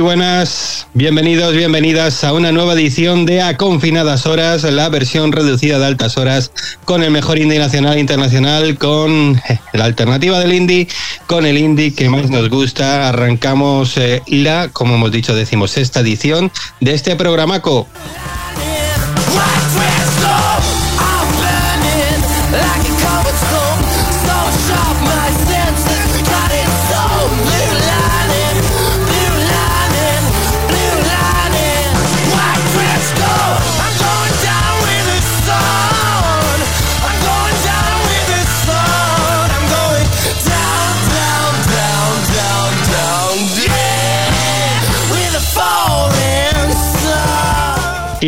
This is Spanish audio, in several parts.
Buenas, bienvenidos, bienvenidas a una nueva edición de A Confinadas Horas, la versión reducida de altas horas, con el mejor indie nacional e internacional, con eh, la alternativa del indie, con el indie que más nos gusta. Arrancamos eh, la, como hemos dicho, decimos esta edición de este programaco.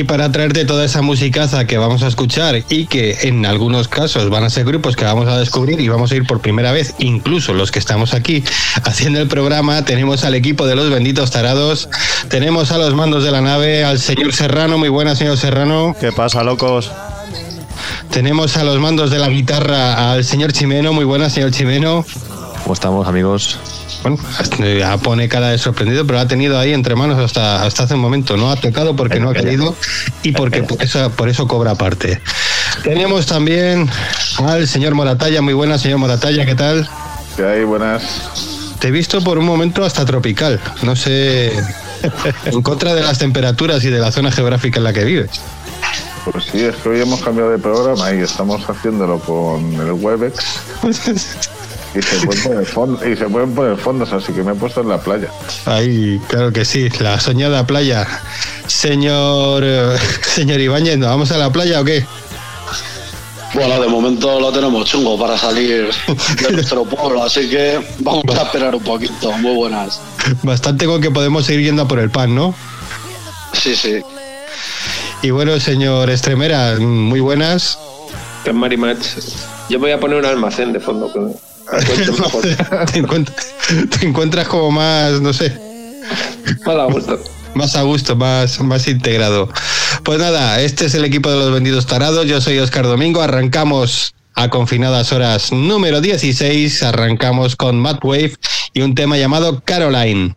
Y para traerte toda esa musicaza que vamos a escuchar y que en algunos casos van a ser grupos que vamos a descubrir y vamos a ir por primera vez, incluso los que estamos aquí haciendo el programa, tenemos al equipo de los benditos tarados, tenemos a los mandos de la nave, al señor Serrano, muy buena señor Serrano. ¿Qué pasa, locos? Tenemos a los mandos de la guitarra al señor Chimeno, muy buena señor Chimeno. ¿Cómo estamos, amigos? Bueno, ya pone cara de sorprendido, pero ha tenido ahí entre manos hasta, hasta hace un momento. No ha tocado porque no ha querido y porque por eso, por eso cobra parte. Tenemos también al señor Moratalla. Muy buenas, señor Moratalla, ¿qué tal? ¿Qué hay? Buenas. Te he visto por un momento hasta tropical. No sé, en contra de las temperaturas y de la zona geográfica en la que vives. Pues sí, es que hoy hemos cambiado de programa y estamos haciéndolo con el Webex. Y se, pueden poner fondos, y se pueden poner fondos, así que me he puesto en la playa. Ahí, claro que sí, la soñada playa. Señor, eh, señor Ibáñez, ¿nos vamos a la playa o qué? Bueno, de momento lo tenemos chungo para salir de nuestro pueblo, así que vamos a esperar un poquito. Muy buenas. Bastante con que podemos seguir yendo a por el pan, ¿no? Sí, sí. Y bueno, señor Estremera, muy buenas. Que Marimach. Yo voy a poner un almacén de fondo. Que te, encuentras, te, encuentras, como más, no sé. Más a gusto. Más a gusto, más, más integrado. Pues nada, este es el equipo de los vendidos tarados. Yo soy Oscar Domingo. Arrancamos a confinadas horas número 16. Arrancamos con Matt Wave y un tema llamado Caroline.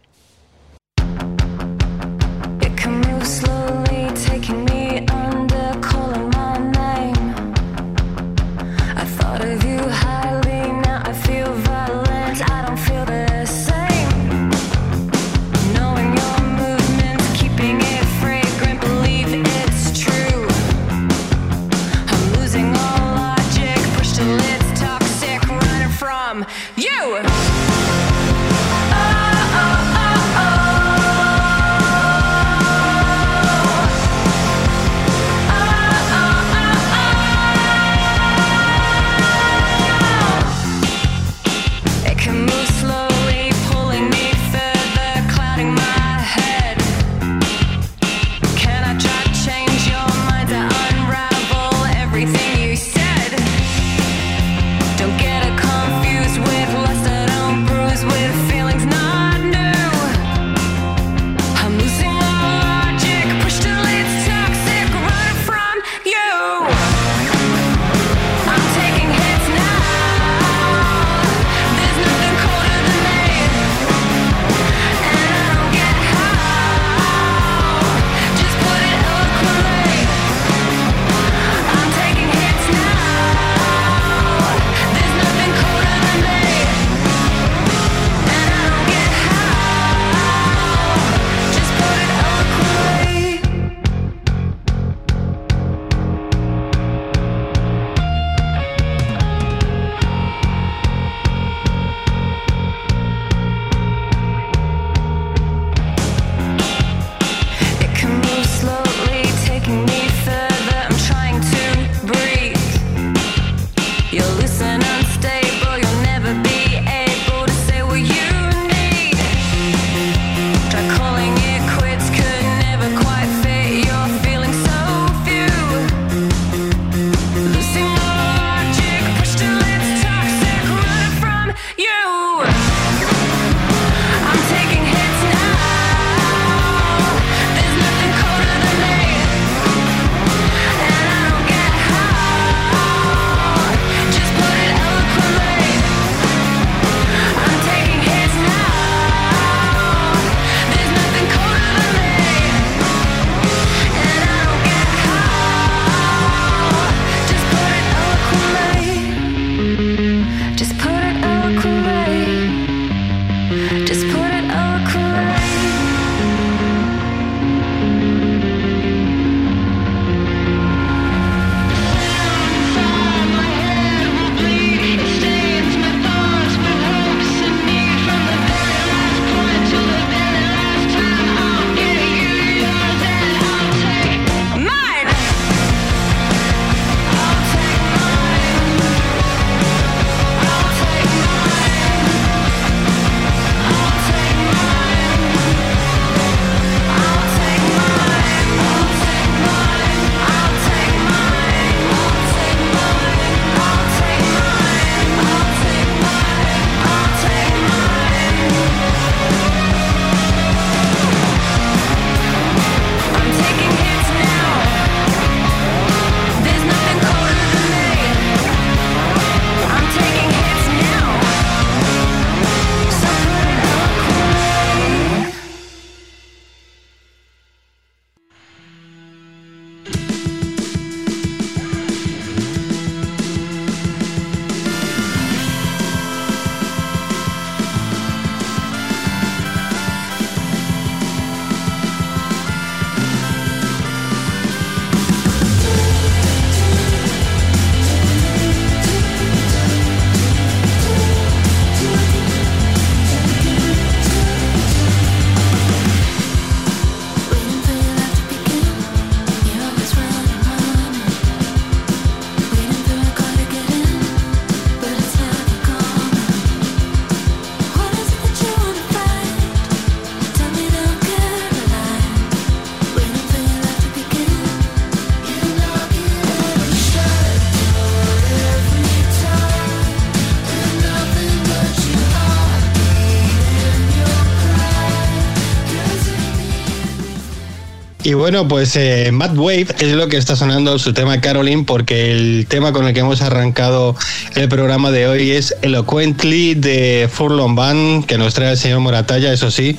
Y bueno, pues eh, Mad Wave es lo que está sonando su tema Caroline, porque el tema con el que hemos arrancado el programa de hoy es Eloquently de Furlong Band, que nos trae el señor Moratalla, eso sí.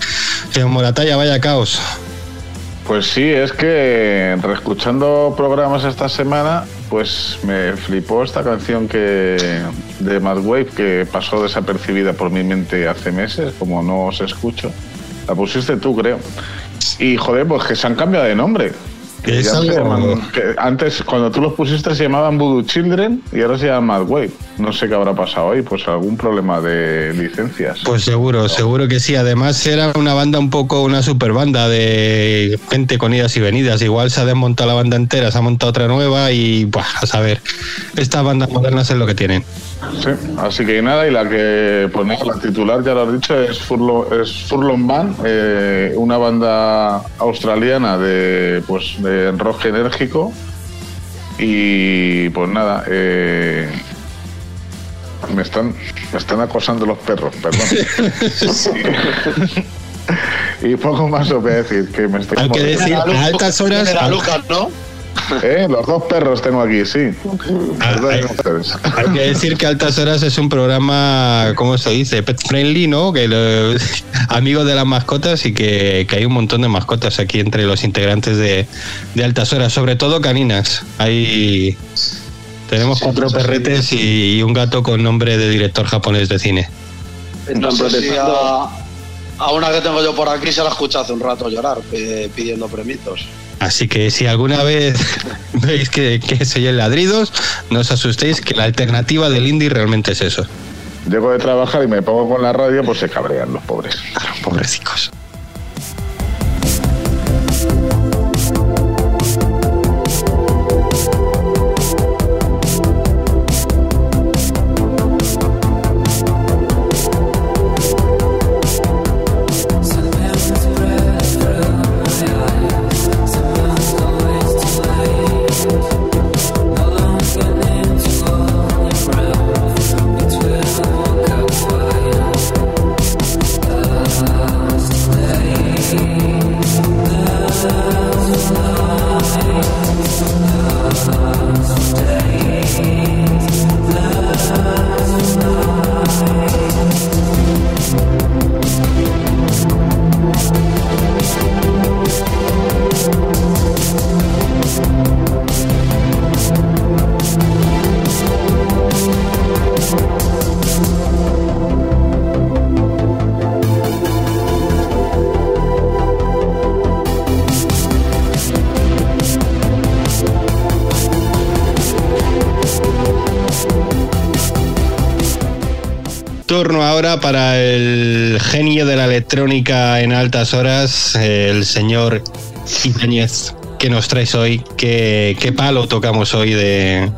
Señor Moratalla, vaya caos. Pues sí, es que reescuchando programas esta semana, pues me flipó esta canción que de Mad Wave que pasó desapercibida por mi mente hace meses, como no os escucho. La pusiste tú, creo. Y joder, pues que se han cambiado de nombre. Que Es ya no se algo- llaman- que antes, cuando tú los pusiste, se llamaban Voodoo Children y ahora se llaman Mad Wave. No sé qué habrá pasado ahí, pues algún problema de licencias. Pues seguro, seguro que sí. Además era una banda un poco una super banda de gente con idas y venidas. Igual se ha desmontado la banda entera, se ha montado otra nueva y buah, a saber. Estas bandas modernas es lo que tienen. Sí, así que nada, y la que, pues nada, la titular ya lo has dicho, es, Furlo, es Furlong Band, eh, una banda australiana de, pues, de rock enérgico. Y pues nada, eh, me, están, me están acosando los perros, perdón. y, poco más os voy a decir, que me estoy Hay que decir, a altas horas. ¿no? Eh, los dos perros tengo aquí, sí. Ah, hay- que decir que Altas Horas es un programa, ¿cómo se dice? Pet friendly, ¿no? Que lo- amigo de las mascotas y que, que hay un montón de mascotas aquí entre los integrantes de, de Altas Horas, sobre todo caninas. Hay tenemos cuatro perretes y, y un gato con nombre de director japonés de cine. No Están sé si protestando. a, a una que tengo yo por aquí se la escuché hace un rato llorar eh, pidiendo premitos. Así que si alguna vez veis que, que se oyen ladridos, no os asustéis, que la alternativa del indie realmente es eso. Llego de trabajar y me pongo con la radio, pues se cabrean los pobres. Pobrecicos. Turno ahora para el genio de la electrónica en altas horas, el señor Ibáñez, que nos traes hoy. ¿Qué, qué palo tocamos hoy de,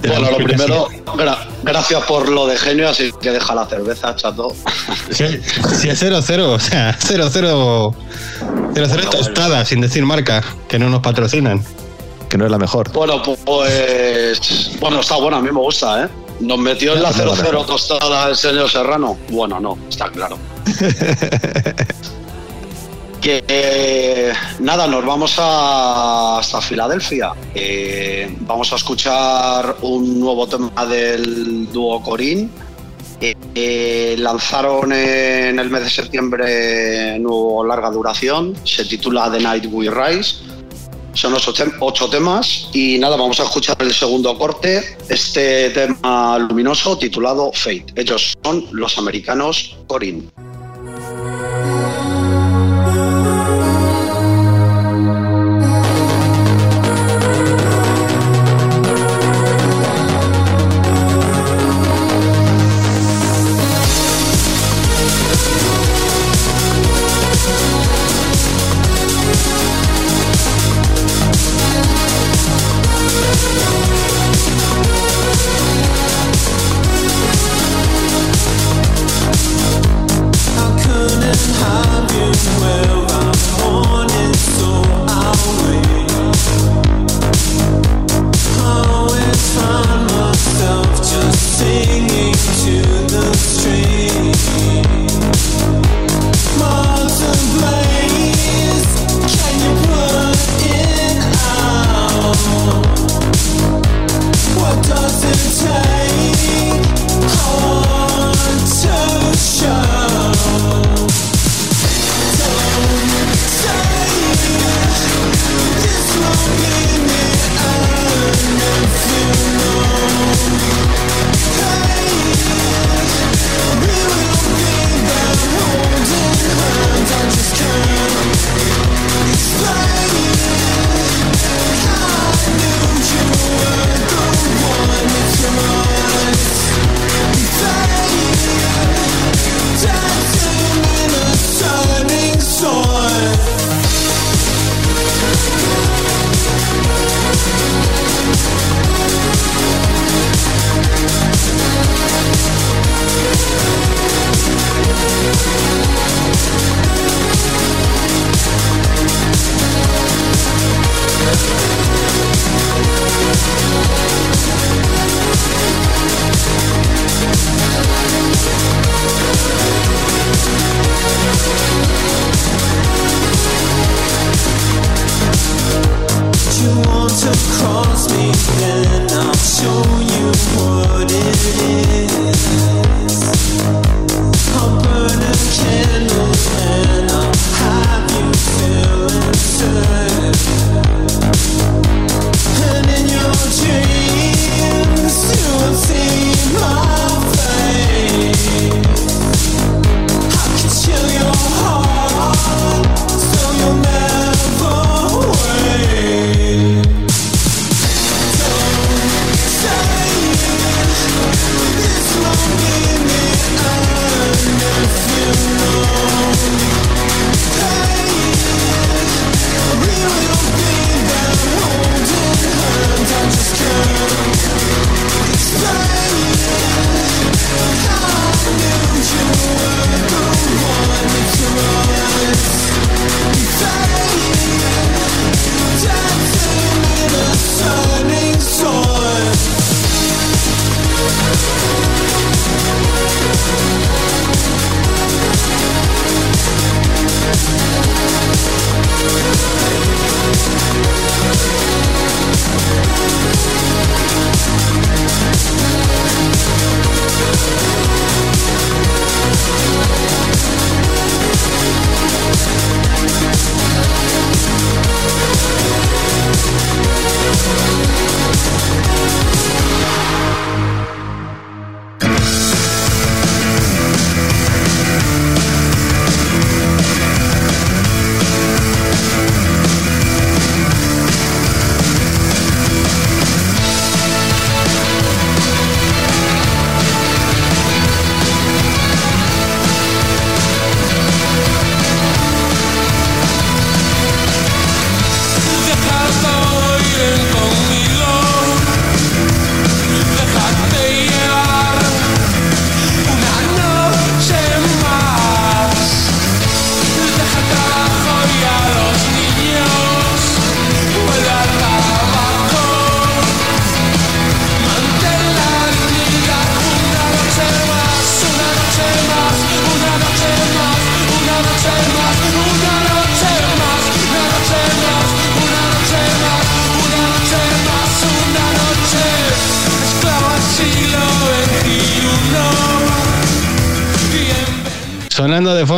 de Bueno, lo primero, gra- gracias por lo de genio, así que deja la cerveza, chato. Si, si es 0-0, o sea, 0-0 0-0 tostada, sin decir marca, que no nos patrocinan. Que no es la mejor. Bueno, pu- pues. Bueno, está bueno, a mí me gusta, ¿eh? Nos metió en la 0-0 tostada el señor Serrano. Bueno, no, está claro. que eh, nada, nos vamos a, hasta Filadelfia. Eh, vamos a escuchar un nuevo tema del dúo Corín. Eh, eh, lanzaron en el mes de septiembre nuevo larga duración, se titula The Night We Rise. Ocho temas y nada, vamos a escuchar el segundo corte, este tema luminoso titulado Fate. Ellos son los americanos Corin.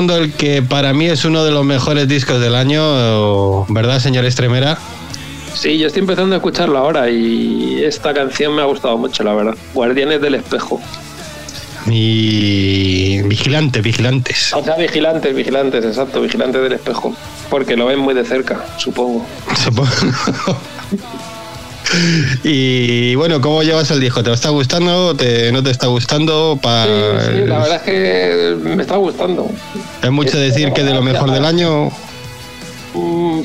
Fondo el que para mí es uno de los mejores discos del año, ¿verdad, señor Estremera? Sí, yo estoy empezando a escucharlo ahora y esta canción me ha gustado mucho, la verdad. Guardianes del Espejo. Y vigilantes, vigilantes. O sea, vigilantes, vigilantes, exacto, vigilantes del espejo. Porque lo ven muy de cerca, supongo. Supongo. y bueno, ¿cómo llevas el disco? ¿Te está gustando? ¿Te, ¿No te está gustando? Pa- Sí, sí, la verdad es que me está gustando. Es mucho decir que de lo mejor del año. Mm,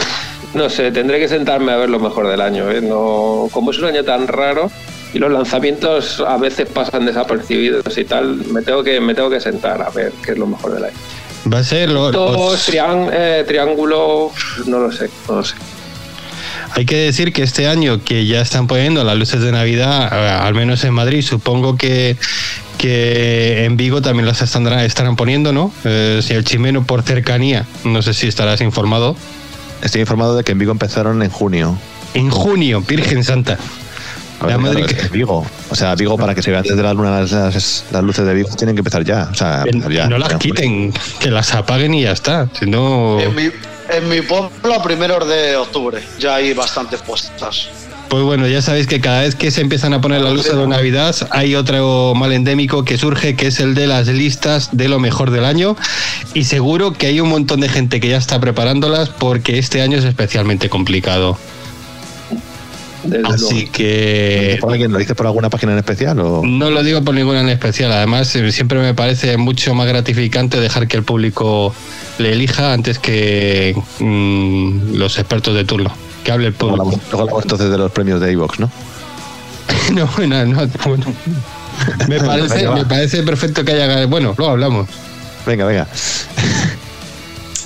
No sé, tendré que sentarme a ver lo mejor del año. ¿eh? No, como es un año tan raro y los lanzamientos a veces pasan desapercibidos y tal, me tengo que, me tengo que sentar a ver qué es lo mejor del año. Va a ser lo- Dos, trián- eh, triángulo, no lo sé, no lo sé. Hay que decir que este año que ya están poniendo las luces de Navidad, eh, al menos en Madrid, supongo que, que en Vigo también las estarán, estarán poniendo, ¿no? Eh, si el Chimeno por cercanía, no sé si estarás informado. Estoy informado de que en Vigo empezaron en junio. En junio, Virgen Santa. Ver, claro, que- Vigo. O sea, Vigo, para que se vean desde la luna las, las- las luces de Vigo, tienen que empezar ya. O sea, Que empezar ya. no las Ya. quiten, que las apaguen y ya está. Si no, En mi, en mi pueblo a primeros de octubre ya hay bastantes puestas. pues bueno, ya sabéis que cada vez que se empiezan a poner las luces de Navidad hay otro mal endémico que surge, que es el de las listas de lo mejor del año. Y seguro que hay un montón de gente que ya está preparándolas porque este año es especialmente complicado. Desde Así luego. que ¿Por alguien? ¿Lo dices por alguna página en especial? O... no lo digo por ninguna en especial. Además, eh, siempre me parece mucho más gratificante dejar que el público le elija antes que mm, los expertos de turno. Que hable el Luego público. hablamos, luego hablamos entonces de los premios de iVox, ¿no? No, no, no, bueno. Me parece, Venga, va. me parece perfecto que haya. Bueno, luego hablamos. Venga, venga.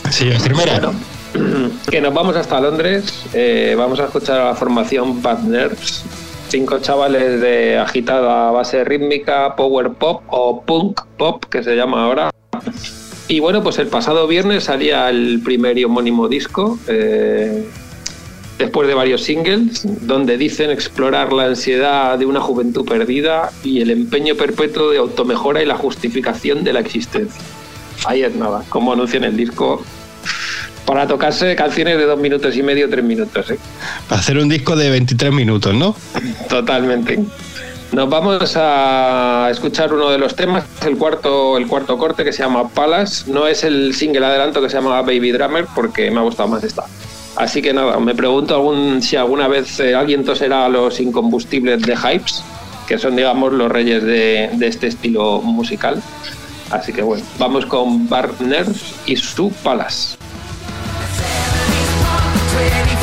Sí, primera. Bueno, que nos vamos hasta Londres, eh, vamos a escuchar a la formación Nerves, cinco chavales de agitada base rítmica, power pop o punk pop, que se llama ahora. Y bueno, pues el pasado viernes salía el primer y homónimo disco, eh, después de varios singles, donde dicen explorar la ansiedad de una juventud perdida y el empeño perpetuo de automejora y la justificación de la existencia. Ahí es nada, como anuncian el disco, para tocarse canciones de dos minutos y medio, tres minutos. ¿eh? Para hacer un disco de 23 minutos, ¿no? Totalmente. Nos vamos a escuchar uno de los temas, el cuarto, el cuarto corte que se llama Palas. No es el single adelanto que se llama Baby Drummer porque me ha gustado más esta. Así que nada, me pregunto algún, si alguna vez eh, alguien toserá a los incombustibles de Hypes, que son digamos los reyes de, este estilo musical. Así que bueno, vamos con Barners y su Palas. 24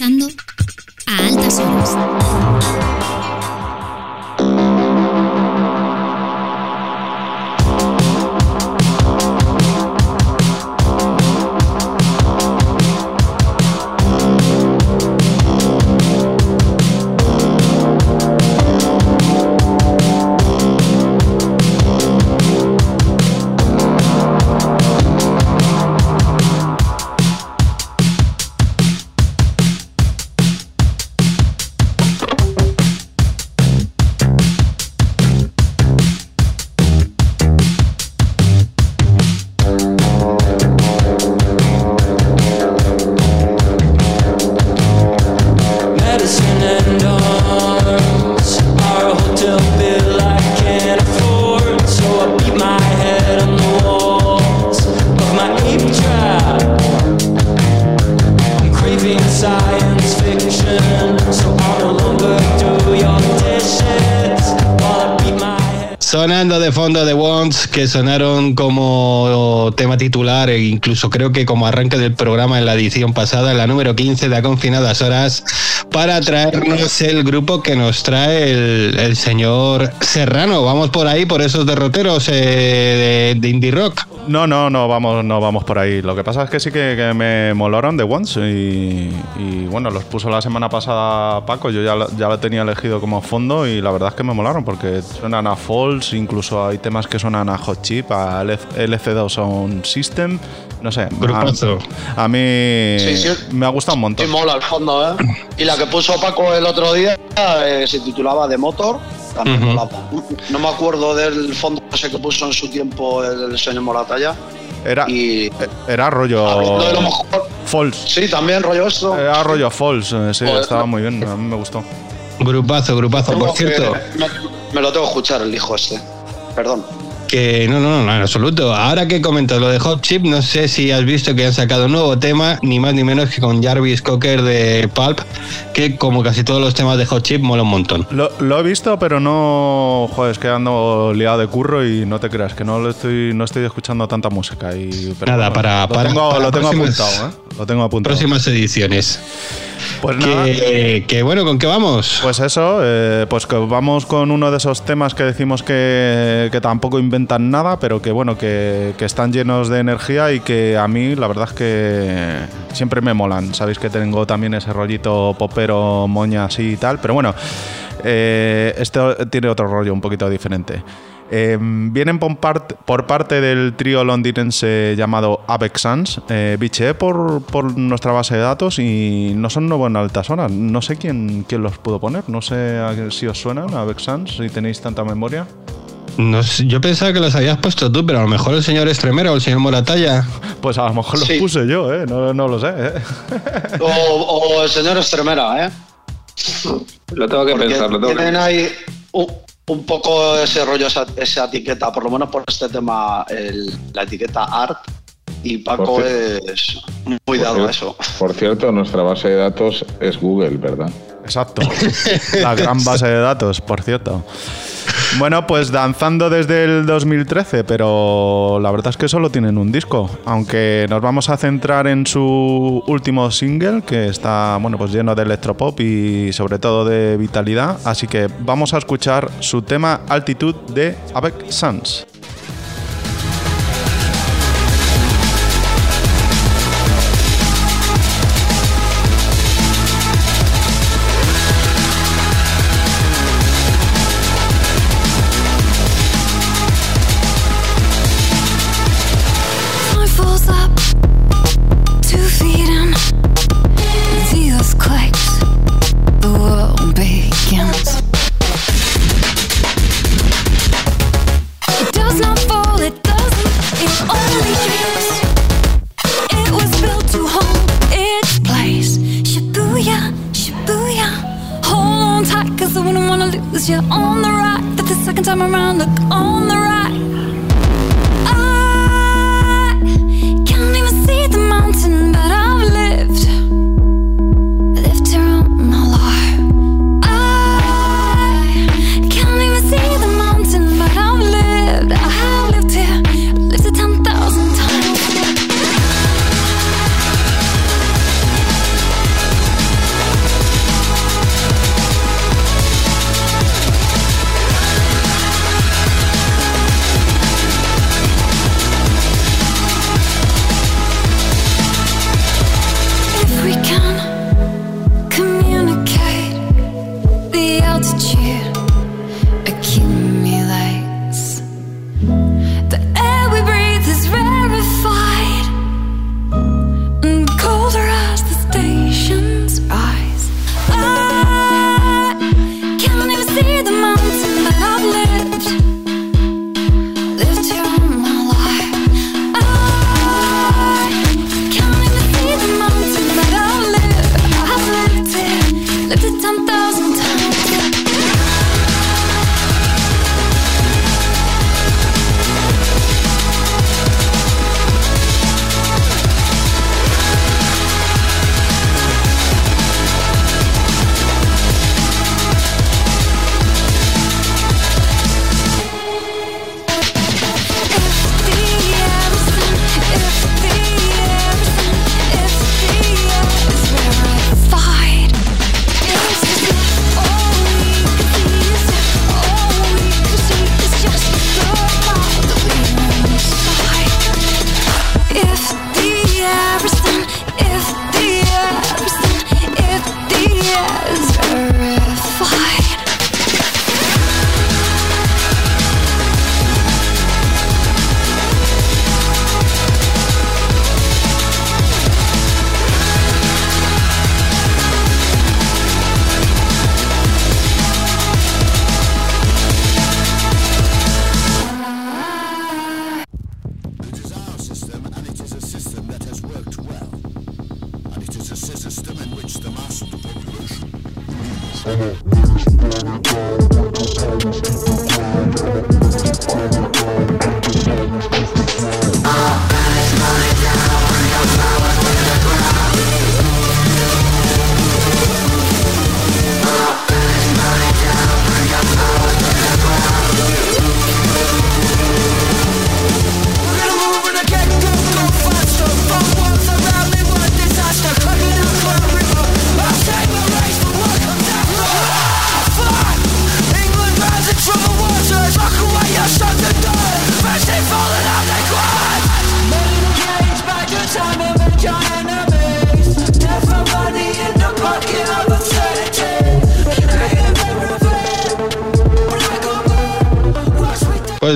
escuchando sonaron como tema titular e incluso creo que como arranque del programa en la edición pasada, en la número 15 de A Confinadas Horas, para traernos el grupo que nos trae el, señor Serrano. Vamos por ahí, por esos derroteros eh, de, indie rock. No, no, no vamos, no vamos por ahí. Lo que pasa es que sí que, me molaron The Ones y, y, bueno, los puso la semana pasada Paco. Yo ya, ya lo tenía elegido como fondo y la verdad es que me molaron porque suenan a Falls, incluso hay temas que suenan a Hot Chip, a LC2 Sound System. No sé, Grupazo. a, a mí Sí, sí. me ha gustado un montón. Sí, mola al fondo, ¿eh? Y la que puso Paco el otro día eh, se titulaba The Motor. También Ujú. mola. No me acuerdo del fondo ese que puso en su tiempo el señor Moratalla. Era, Y era rollo de lo mejor. Falls. Sí, también rollo esto. Era rollo Falls, eh, sí, Joder. estaba muy bien, a mí me gustó. Grupazo, grupazo. Por cierto, que- me, me lo tengo que escuchar el hijo este. Perdón. Que no, no, no, en absoluto. Ahora que comentas lo de Hot Chip, no sé si has visto que han sacado un nuevo tema, ni más ni menos que con Jarvis Cocker de Pulp, que como casi todos los temas de Hot Chip mola un montón. Lo, lo he visto, pero no. Joder, es que ando liado de curro y no te creas, que no lo estoy, no estoy escuchando tanta música. Y, pero Nada, para- lo tengo, para lo tengo próximas- apuntado, ¿eh? Lo tengo apuntado. Próximas ediciones. Pues nada. Que, que bueno, ¿con qué vamos? Pues eso, eh, pues que vamos con uno de esos temas que decimos que, que tampoco nada, pero que bueno, que, están llenos de energía y que a mí la verdad es que siempre me molan. Sabéis que tengo también ese rollito popero, moña así y tal, pero bueno, eh, este tiene otro rollo un poquito diferente. Eh, vienen por, part- por parte del trío londinense llamado Avex Sans. Eh, bicheé por, nuestra base de datos y no son nuevos en altas horas. No sé quién, quién los pudo poner. No sé si os suenan Avex Sans, si tenéis tanta memoria. No sé, yo pensaba que los habías puesto tú, pero a lo mejor el señor Estremera o el señor Moratalla. Pues a lo mejor los Sí. puse yo, ¿eh? No, no lo sé. ¿eh? O, o el señor Estremera, ¿eh? Lo tengo que Porque pensar, lo tengo que tienen ahí un, un poco ese rollo, esa, esa etiqueta, por lo menos por este tema, el- la etiqueta art. Y Paco es muy dado a eso. Por cierto, nuestra base de datos es Google, ¿verdad? Exacto. La gran base de datos, por cierto. Bueno, pues danzando desde el 2013, pero la verdad es que solo tienen un disco, aunque nos vamos a centrar en su último single, que está bueno, pues lleno de electropop y sobre todo de vitalidad, así que vamos a escuchar su tema Altitude de Avec Sans.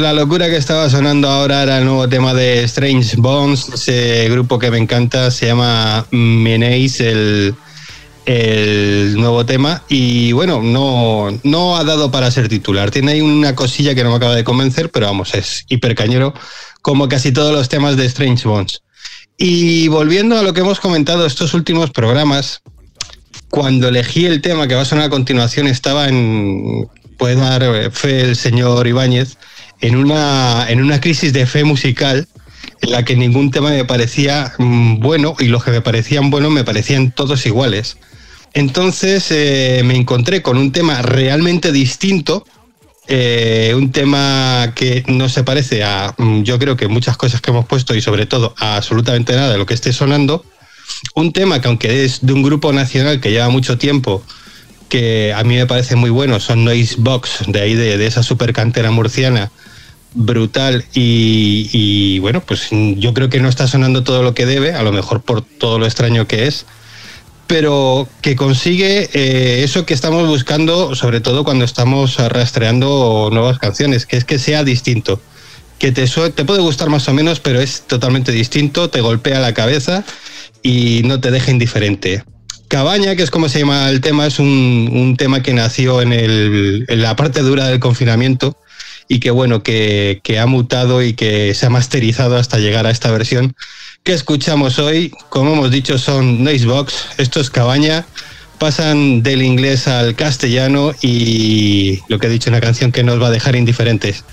La locura que estaba sonando ahora era el nuevo tema de Strange Bones, ese grupo que me encanta, se llama Meneis, el, el nuevo tema. Y bueno, no, no ha dado para ser titular. Tiene ahí una cosilla que no me acaba de convencer, pero vamos, es hipercañero, como casi todos los temas de Strange Bones. Y volviendo a lo que hemos comentado estos últimos programas, cuando elegí el tema que va a sonar a continuación, estaba en. Puede dar fe el señor Ibáñez, en una, en una crisis de fe musical en la que ningún tema me parecía mm, bueno y los que me parecían buenos me parecían todos iguales. Entonces eh, me encontré con un tema realmente distinto, eh, un tema que no se parece a, mm, yo creo que muchas cosas que hemos puesto y sobre todo a absolutamente nada de lo que esté sonando. Un tema que aunque es de un grupo nacional que lleva mucho tiempo, que a mí me parece muy bueno, son Noise Box, de ahí de, de esa super cantera murciana, brutal y, bueno, pues yo creo que no está sonando todo lo que debe, a lo mejor por todo lo extraño que es, pero que consigue eh, eso que estamos buscando, sobre todo cuando estamos rastreando nuevas canciones, que es que sea distinto, que te, te puede gustar más o menos, pero es totalmente distinto, te golpea la cabeza y no te deja indiferente. Cabaña, que es como se llama el tema, es un, un tema que nació en, el- en la parte dura del confinamiento y que bueno, que, ha mutado y que se ha masterizado hasta llegar a esta versión que escuchamos hoy. Como hemos dicho, son Noisebox, esto es Cabaña, pasan del inglés al castellano y lo que he dicho, una canción que nos va a dejar indiferentes.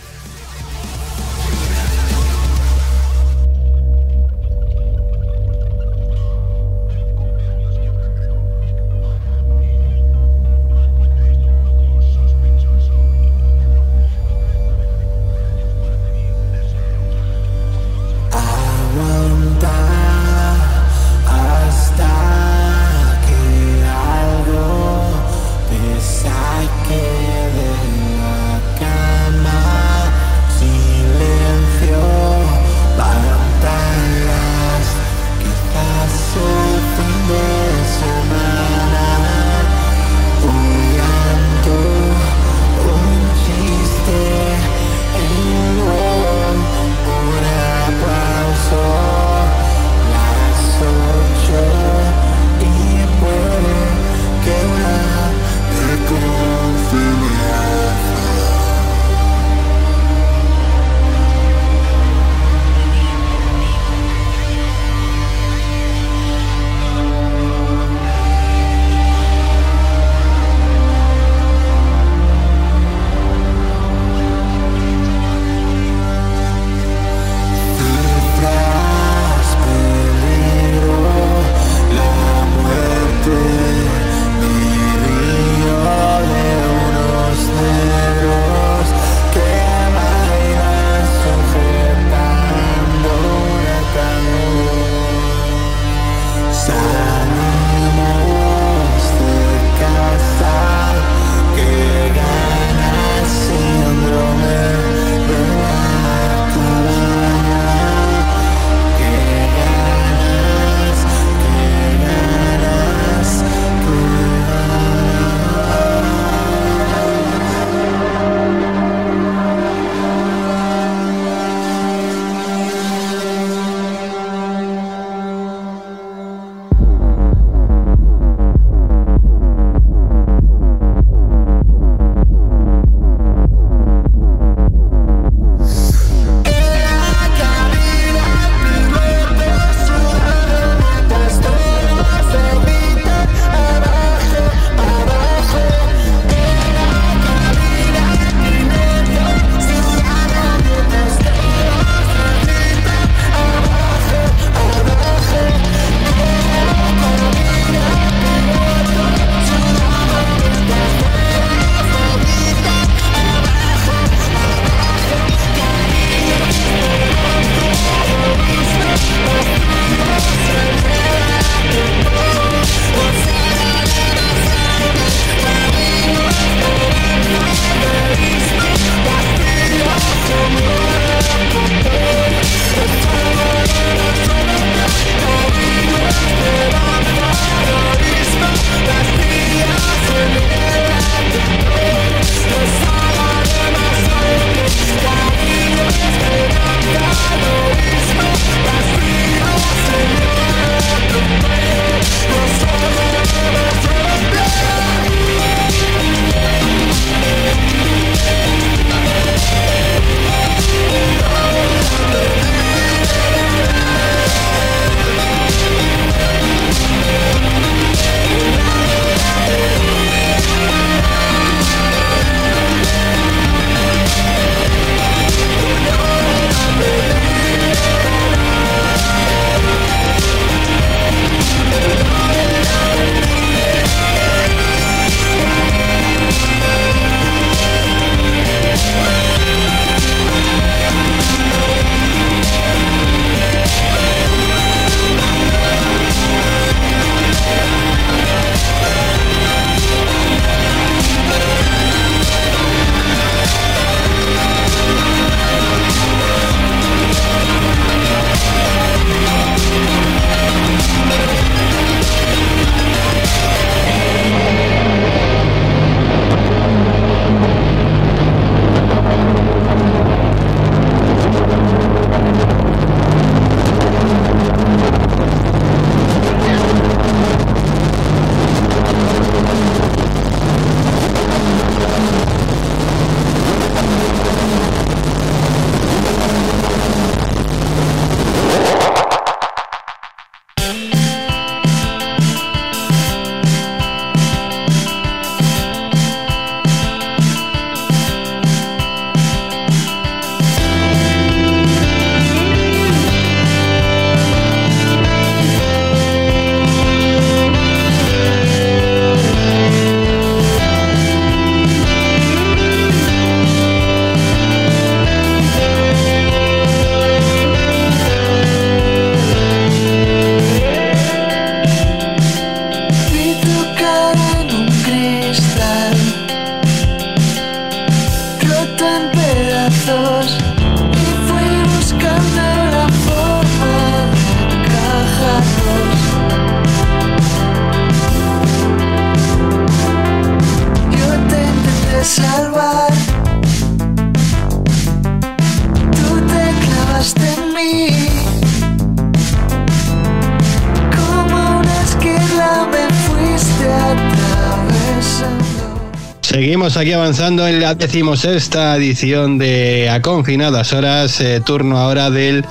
Seguimos aquí avanzando en la decimosexta edición de A Confinadas Horas. eh, turno ahora del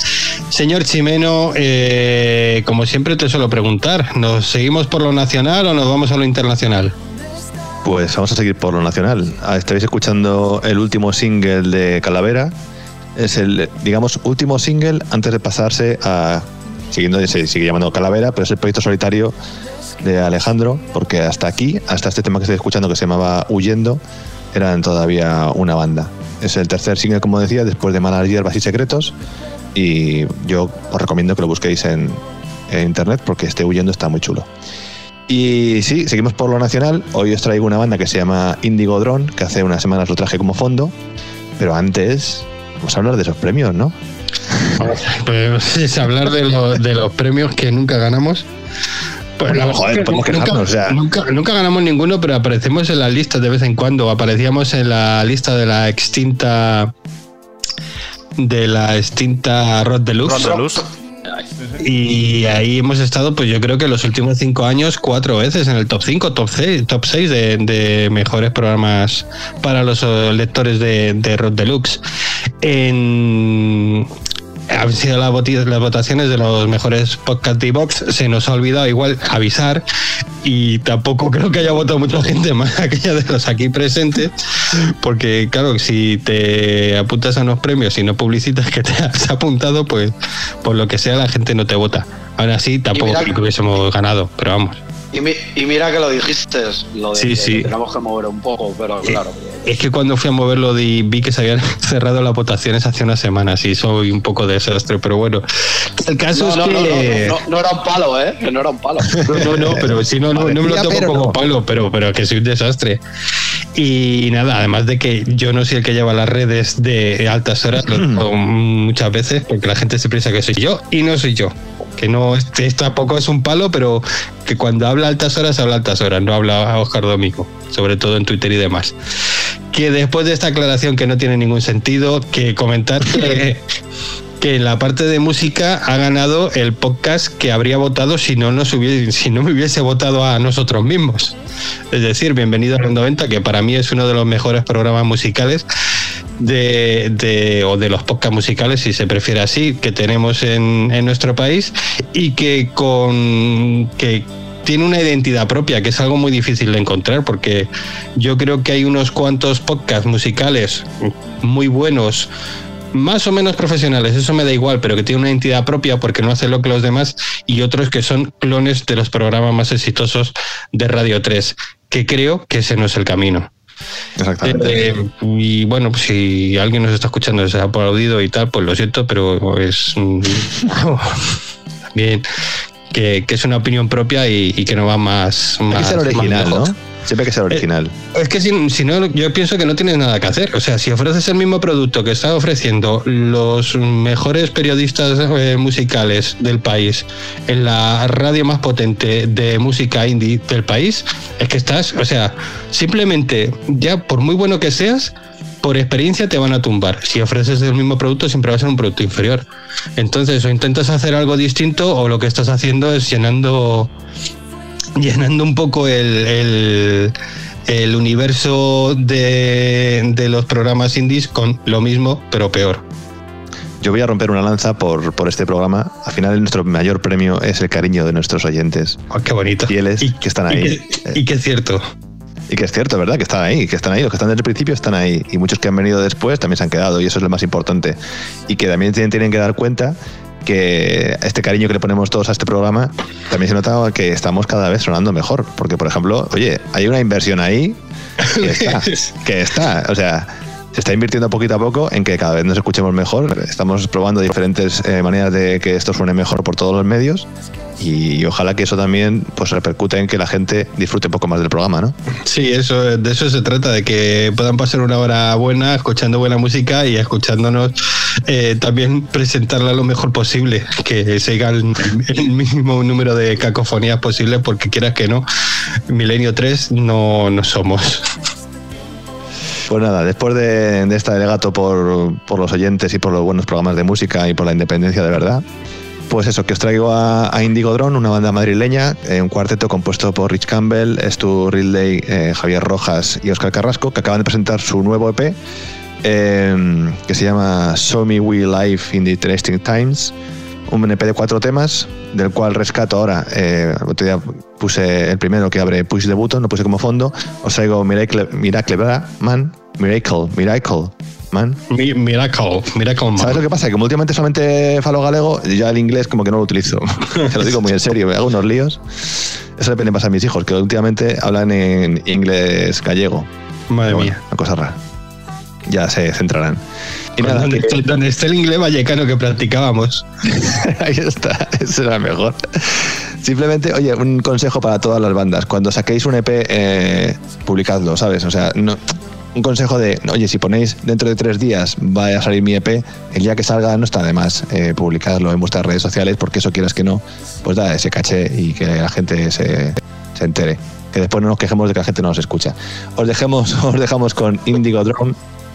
señor Chimeno. Eh, como siempre te suelo preguntar, ¿nos seguimos por lo nacional o nos vamos a lo internacional? Pues vamos a seguir por lo nacional. Ah, Estáis escuchando el último single de Calavera. Es el, digamos, último single antes de pasarse a. Siguiendo, se sigue llamando Calavera, pero es el proyecto solitario de Alejandro, porque hasta aquí, hasta este tema que estoy escuchando que se llamaba Huyendo, eran todavía una banda. Es el tercer single, como decía, después de Malas Hierbas y Secretos. Y yo os recomiendo que lo busquéis en, internet porque este Huyendo está muy chulo. Y sí, seguimos por lo nacional. Hoy os traigo una banda que se llama Indigo Drone, que hace unas semanas lo traje como fondo. Pero antes, vamos a hablar de esos premios, ¿no? Pues es hablar de los premios que nunca ganamos. Pues la verdad Joder, es que podemos nunca, quejarnos, o sea. nunca, nunca ganamos ninguno, pero aparecemos en las listas de vez en cuando. Aparecíamos en la lista de la extinta. De la extinta Rod Deluxe. Ron de Luz. Y ahí hemos estado, pues yo creo que los últimos cinco años, cuatro veces en el top 5, top 6, top 6 de, de mejores programas para los lectores de, de Rock Deluxe. En, han sido las, votaciones de los mejores podcast de Vox. Se nos ha olvidado igual avisar y tampoco creo que haya votado mucha gente más aquella de los aquí presentes, porque claro, si te apuntas a unos premios y no publicitas que te has apuntado, pues por lo que sea la gente no te vota. Ahora sí, tampoco creo que hubiésemos ganado, pero vamos. Y, mi- y mira que lo dijiste, lo de Sí, que sí. tenemos que mover un poco, pero claro. Es que cuando fui a moverlo di- vi que se habían cerrado las votaciones hace unas semanas y soy un poco desastre, pero bueno. El caso No, es no, no, que... no, era un palo, ¿eh? Que no era un palo. No, no, pero si no, no, no me lo tomo como palo, pero, pero que soy un desastre. Y nada, además de que yo no soy el que lleva las redes de altas horas, lo digo muchas veces, porque la gente se piensa que soy yo y no soy yo. Que no, este, este tampoco es un palo, pero que cuando habla altas horas, habla altas horas, no habla a Oscar Domingo, sobre todo en Twitter y demás. Que después de esta aclaración que no tiene ningún sentido, que comentar que, que en la parte de música ha ganado el podcast que habría votado si no, nos hubiese, si no me hubiese votado a nosotros mismos. Es decir, bienvenido a los 90, que para mí es uno de los mejores programas musicales de, de- o de los podcast musicales, si se prefiere así, que tenemos en, en nuestro país y que con que tiene una identidad propia, que es algo muy difícil de encontrar, porque yo creo que hay unos cuantos podcasts musicales muy buenos más o menos profesionales, eso me da igual, pero que tienen una identidad propia porque no hacen lo que los demás, y otros que son clones de los programas más exitosos de Radio 3, que creo que ese no es el camino. Exactamente. Eh, y bueno, pues si alguien nos está escuchando se ha aplaudido y tal, pues lo siento, pero es bien que, que es una opinión propia y, y que no va más. Hay que más ser original, más ¿no? Siempre que ser original. Es que si, si no, yo pienso que no tienes nada que hacer. O sea, si ofreces el mismo producto que están ofreciendo los mejores periodistas eh, musicales del país en la radio más potente de música indie del país, es que estás, o sea, simplemente ya por muy bueno que seas, por experiencia te van a tumbar. Si ofreces el mismo producto, siempre va a ser un producto inferior. Entonces, o intentas hacer algo distinto o lo que estás haciendo es llenando llenando un poco el, el, el universo de, de los programas indies con lo mismo, pero peor. Yo voy a romper una lanza por, por este programa. Al final, nuestro mayor premio es el cariño de nuestros oyentes. Oh, qué bonito. Fieles que están ahí. Y que, y que es cierto. Y que es cierto, ¿verdad? Que están ahí, que están ahí, los que están desde el principio están ahí. Y muchos que han venido después también se han quedado, y eso es lo más importante. Y que también tienen que dar cuenta que este cariño que le ponemos todos a este programa también se nota que estamos cada vez sonando mejor. Porque, por ejemplo, oye, hay una inversión ahí que está. que está. O sea, se está invirtiendo poquito a poco en que cada vez nos escuchemos mejor. Estamos probando diferentes eh, maneras de que esto suene mejor por todos los medios. Y ojalá que eso también pues repercute en que la gente disfrute un poco más del programa, ¿no? Sí, eso, de eso se trata, de que puedan pasar una hora buena escuchando buena música y escuchándonos eh, también presentarla lo mejor posible, que siga el, el mínimo número de cacofonías posible, porque quieras que no, Milenio 3 no, no somos. Pues nada, después de, de este alegato por, por los oyentes y por los buenos programas de música y por la independencia de verdad, Pues eso, que os traigo a, a Indigo Drone, una banda madrileña, eh, un cuarteto compuesto por Rich Campbell, Stu Ridley, eh, Javier Rojas y Oscar Carrasco, que acaban de presentar su nuevo EP, eh, que se llama Show Me We Life in the Interesting Times, un EP de cuatro temas, del cual rescato ahora, eh, el otro día puse el primero que abre Push the Button, lo puse como fondo, os traigo Miracle, Miracle Man, Miracle, Miracle Man, Mi- Miracle, Miracle Man. ¿Sabes lo que pasa? Que como últimamente solamente falo galego, ya el inglés como que no lo utilizo. Te lo digo muy en serio, me hago unos líos. Eso depende pasa a mis hijos, que últimamente hablan en inglés gallego. Madre bueno, mía. Una cosa rara. Ya se centrarán. Y Pues nada, ¿Dónde, que- está el inglés vallecano que practicábamos? ahí está, eso era mejor. Simplemente, oye, un consejo para todas las bandas. Cuando saquéis un EP, eh, publicadlo, ¿sabes? O sea, no, un consejo de, oye, si ponéis dentro de tres días va a salir mi EP, el día que salga no está de más eh, publicarlo en vuestras redes sociales, porque eso quieras que no, pues da ese caché y que la gente se, se entere. Que después no nos quejemos de que la gente no nos escucha. Os, dejemos, os dejamos con Indigo Drum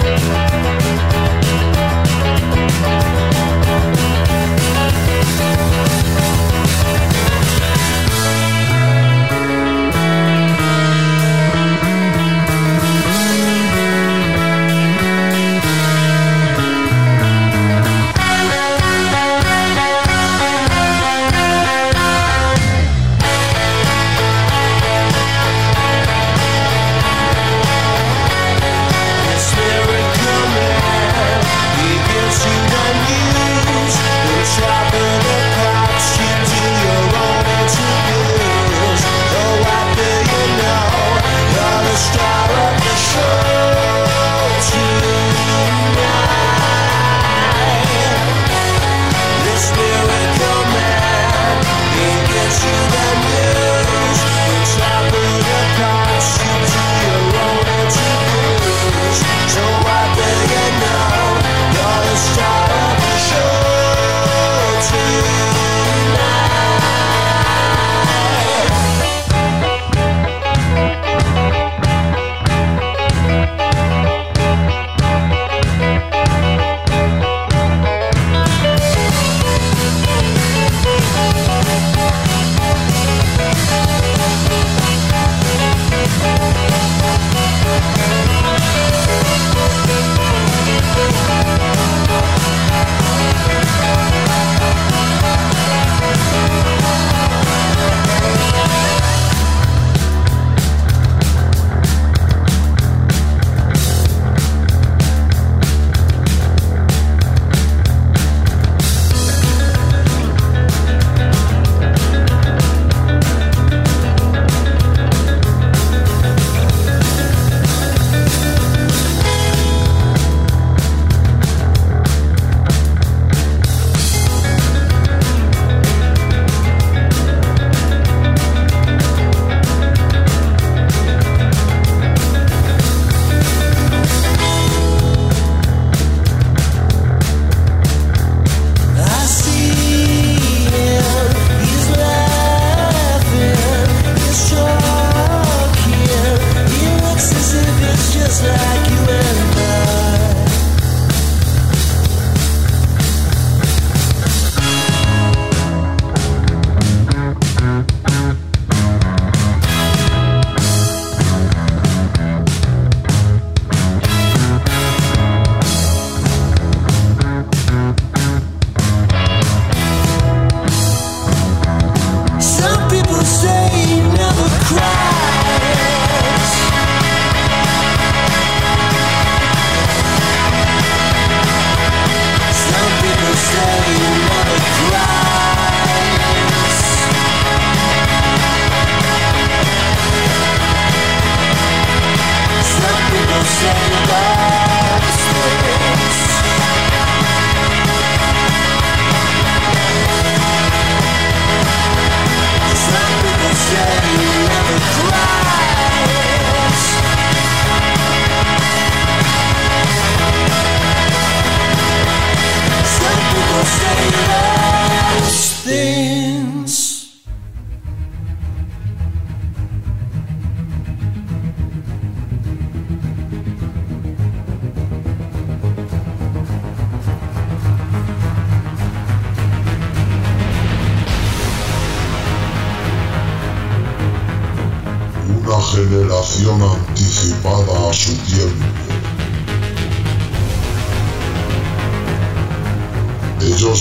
Thank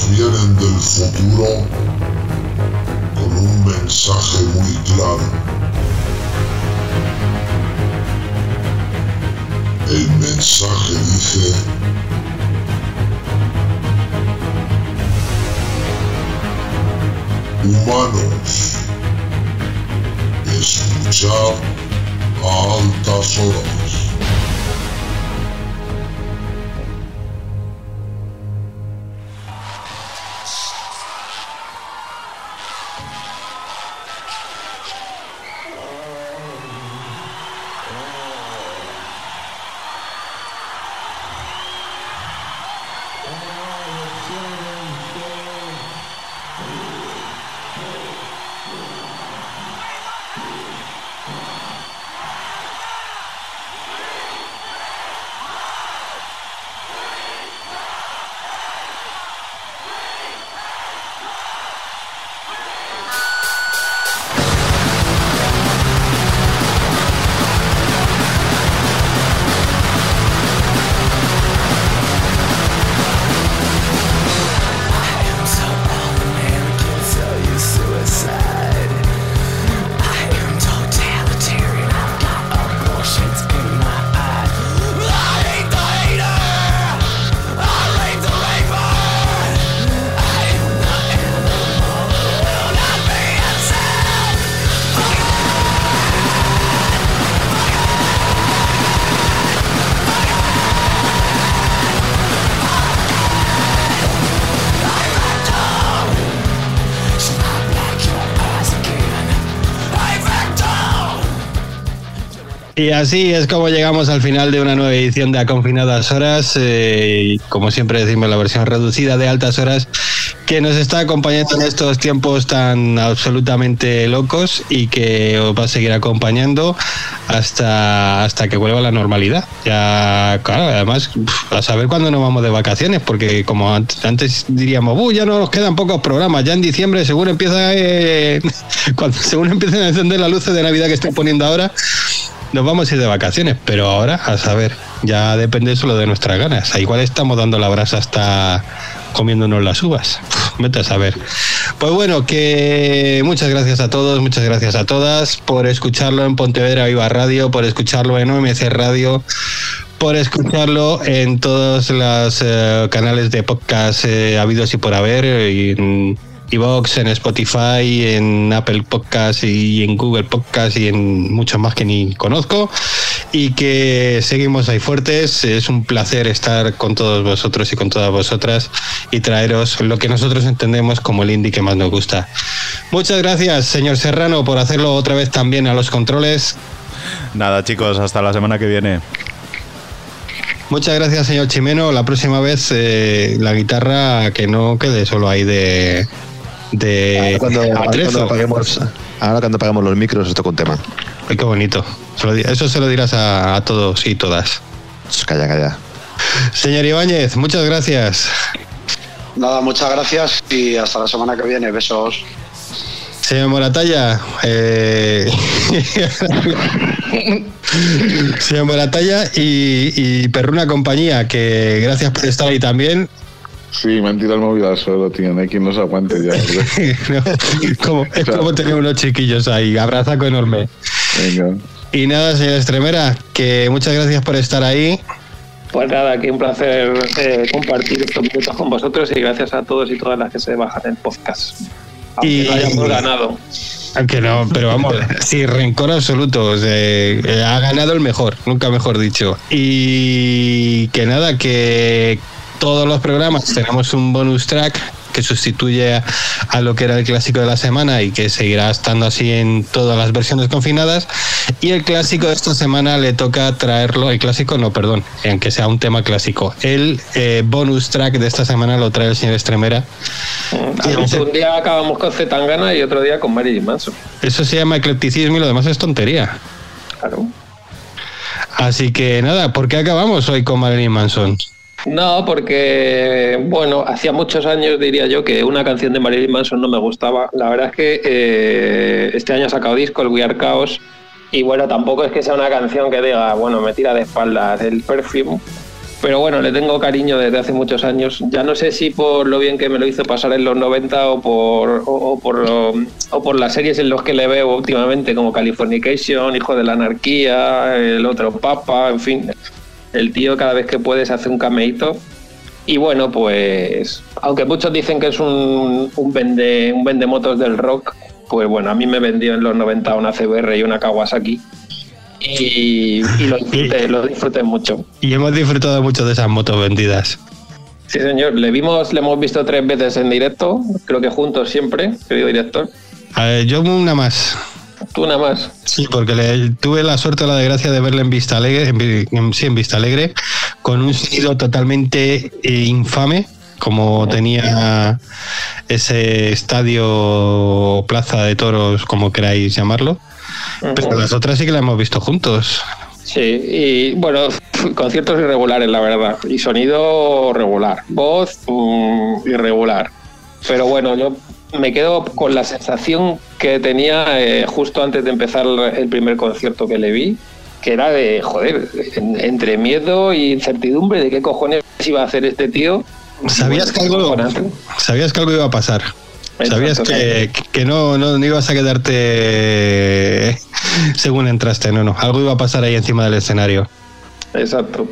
Vienen del futuro con un mensaje muy claro. El mensaje dice Humanos, escuchad a altas horas. Y así es como llegamos al final de una nueva edición de A Confinadas Horas. eh, como siempre decimos, la versión reducida de Altas Horas, que nos está acompañando en estos tiempos tan absolutamente locos y que os va a seguir acompañando hasta, hasta que vuelva la normalidad. Ya, claro, además, a saber cuándo nos vamos de vacaciones, porque como antes, antes diríamos, "Uh, ya no nos quedan pocos programas, ya en diciembre según empieza, eh, cuando empiecen a encender las luces de Navidad que están poniendo ahora, nos vamos a ir de vacaciones, pero ahora, a saber, ya depende solo de nuestras ganas. Igual estamos dando la brasa hasta comiéndonos las uvas. Vete a saber. Pues bueno, que muchas gracias a todos, muchas gracias a todas por escucharlo en Pontevedra Viva Radio, por escucharlo en OMC Radio, por escucharlo en todos los eh, canales de podcast eh, habidos y por haber, en iVoox, en Spotify, en Apple Podcast y en Google Podcast y en muchos más que ni conozco. Y que seguimos ahí fuertes. Es un placer estar con todos vosotros y con todas vosotras y traeros lo que nosotros entendemos como el indie que más nos gusta. Muchas gracias, señor Serrano, por hacerlo otra vez también a los controles. Nada, chicos, hasta la semana que viene. Muchas gracias, señor Chimeno. La próxima vez eh, la guitarra que no quede solo ahí de, de Ahora cuando, ahora atrezo. cuando apaguemos, ahora cuando apagamos los micros, esto con tema. Ay, qué bonito. Eso se lo dirás a, a todos y todas. Calla, calla. Señor Ibáñez, muchas gracias. Nada, muchas gracias y hasta la semana que viene. Besos. Señor Moratalla, eh... señor Moratalla y, y Perruna Compañía, que gracias por estar ahí también. Sí, me han tirado el móvil al suelo, tío. No hay quien nos aguante ya. No, como- es como tener unos chiquillos ahí, abrazaco enorme. Venga. Y nada, señor Estremera, que muchas gracias por estar ahí. Pues nada, aquí un placer eh, compartir estos minutos con vosotros y gracias a todos y todas las que se bajan el podcast. Aunque Y- no hayamos ganado. Aunque no, pero vamos, sin rencor absoluto. o sea, eh, ha ganado el mejor, nunca mejor dicho. Y que nada, que todos los programas tenemos un bonus track que sustituye a, a lo que era el clásico de la semana y que seguirá estando así en todas las versiones confinadas. Y el clásico de esta semana le toca traerlo, el clásico no, perdón, aunque sea un tema clásico. El eh, bonus track de esta semana lo trae el señor Estremera. Un día acabamos con Zetangana y otro día con Marilyn Manson. Eso se llama eclecticismo y lo demás es tontería. Claro. Así que nada, ¿por qué acabamos hoy con Marilyn Manson? No, porque, bueno, hacía muchos años diría yo que una canción de Marilyn Manson no me gustaba. La verdad es que eh, este año ha sacado disco, el We Are Y bueno, tampoco es que sea una canción que diga, bueno, me tira de espaldas el perfume. Pero bueno, le tengo cariño desde hace muchos años. Ya no sé si por lo bien que me lo hizo pasar en los 90 o por, o, o por, um, o por las series en los que le veo últimamente, como Californication, Hijo de la Anarquía, El Otro Papa, en fin. El tío cada vez que puede se hace un cameíto. Y bueno, pues aunque muchos dicen que es un, un, vende, un vendemotos del rock, pues bueno, a mí me vendió en los 90 una CBR y una Kawasaki. Y, y lo, disfruté, lo disfruté mucho. Y hemos disfrutado mucho de esas motos vendidas. Sí, señor. Le vimos, le hemos visto tres veces en directo, creo que juntos siempre, querido director. A ver, yo una más. Tú nada más. Sí, porque le, tuve la suerte o la desgracia de verle en Vista Alegre, en, en- sí, en Vista Alegre, con un sonido totalmente eh, infame, como tenía ese estadio o plaza de toros, como queráis llamarlo. Pero las otras sí que las hemos visto juntos. Sí, y bueno, conciertos irregulares, la verdad. Y sonido regular. Voz mm, irregular. Pero bueno, yo me quedo con la sensación que tenía eh, justo antes de empezar el primer concierto que le vi, que era de, joder, en- entre miedo y incertidumbre de qué cojones iba a hacer este tío. ¿Sabías que algo, sabías que algo iba a pasar? Sabías que, que no, no, no ibas a quedarte según entraste, no, no. Algo iba a pasar ahí encima del escenario. Exacto.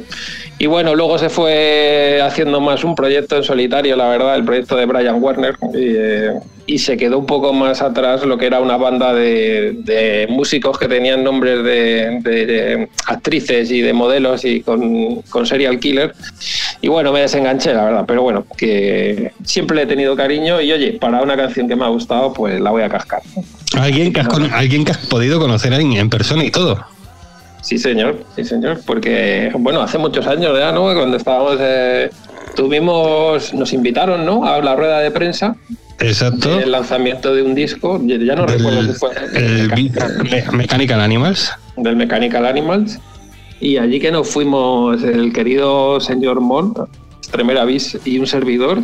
Y bueno, luego se fue haciendo más un proyecto en solitario, la verdad, el proyecto de Brian Warner, y, eh, y se quedó un poco más atrás lo que era una banda de, músicos que tenían nombres de, actrices y de modelos y con, serial killer. Y bueno, me desenganché, la verdad, pero bueno, que siempre he tenido cariño y oye, para una canción que me ha gustado, pues la voy a cascar. Alguien que has, alguien que has podido conocer en persona y todo. Sí, señor, sí, señor, porque, bueno, hace muchos años ya, ¿no? Cuando estábamos, eh, tuvimos, nos invitaron, ¿no? A la rueda de prensa. Exacto. El lanzamiento de un disco, ya no recuerdo si fue El vi- Me- Mechanical Animals. del Mechanical Animals. Y allí que nos fuimos el querido señor Mon, Stremer y un servidor.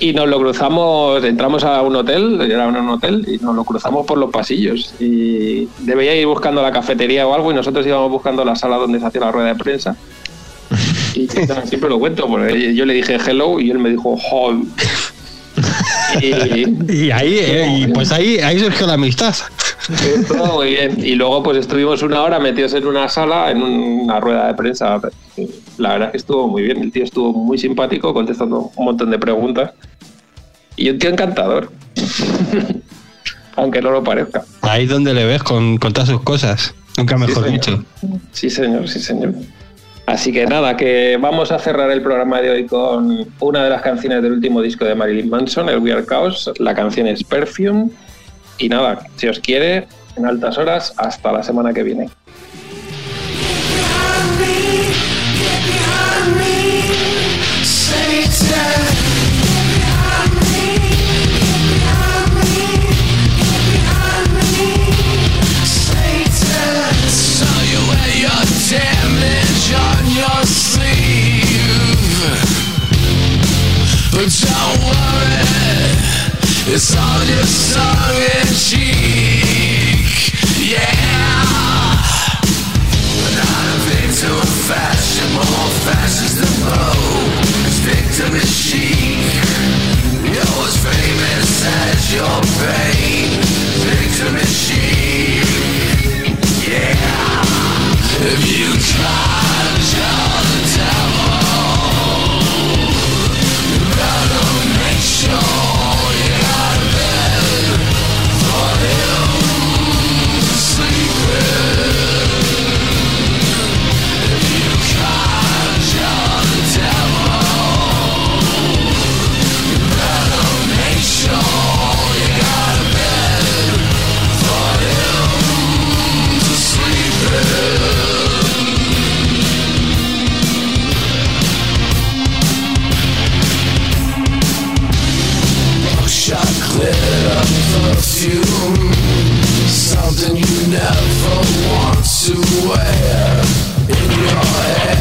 Y nos lo cruzamos, entramos a un hotel, era un hotel, y nos lo cruzamos por los pasillos. Y debía ir buscando la cafetería o algo, y nosotros íbamos buscando la sala donde se hacía la rueda de prensa. Y siempre lo cuento, porque yo le dije hello y él me dijo. Y, Y ahí, eh, y pues ahí, ahí surgió la amistad. muy bien. Y luego pues estuvimos una hora metidos en una sala, en una rueda de prensa. La verdad es que estuvo muy bien. El tío estuvo muy simpático, contestando un montón de preguntas. Y un tío encantador. Aunque no lo parezca. Ahí donde le ves con, con todas sus cosas. Nunca mejor dicho. Sí, señor, sí, señor. Así que nada, que vamos a cerrar el programa de hoy con una de las canciones del último disco de Marilyn Manson, el We Are Chaos. La canción es Perfume. Y nada, si os quiere, en altas horas, hasta la semana que viene. It's all just tongue in cheek. Yeah. But not a victim of fashion, more fascist than Poe. Cause victim is chic. You're as famous as your pain. Victim is chic. Yeah. If you conjure never want to wear in your head.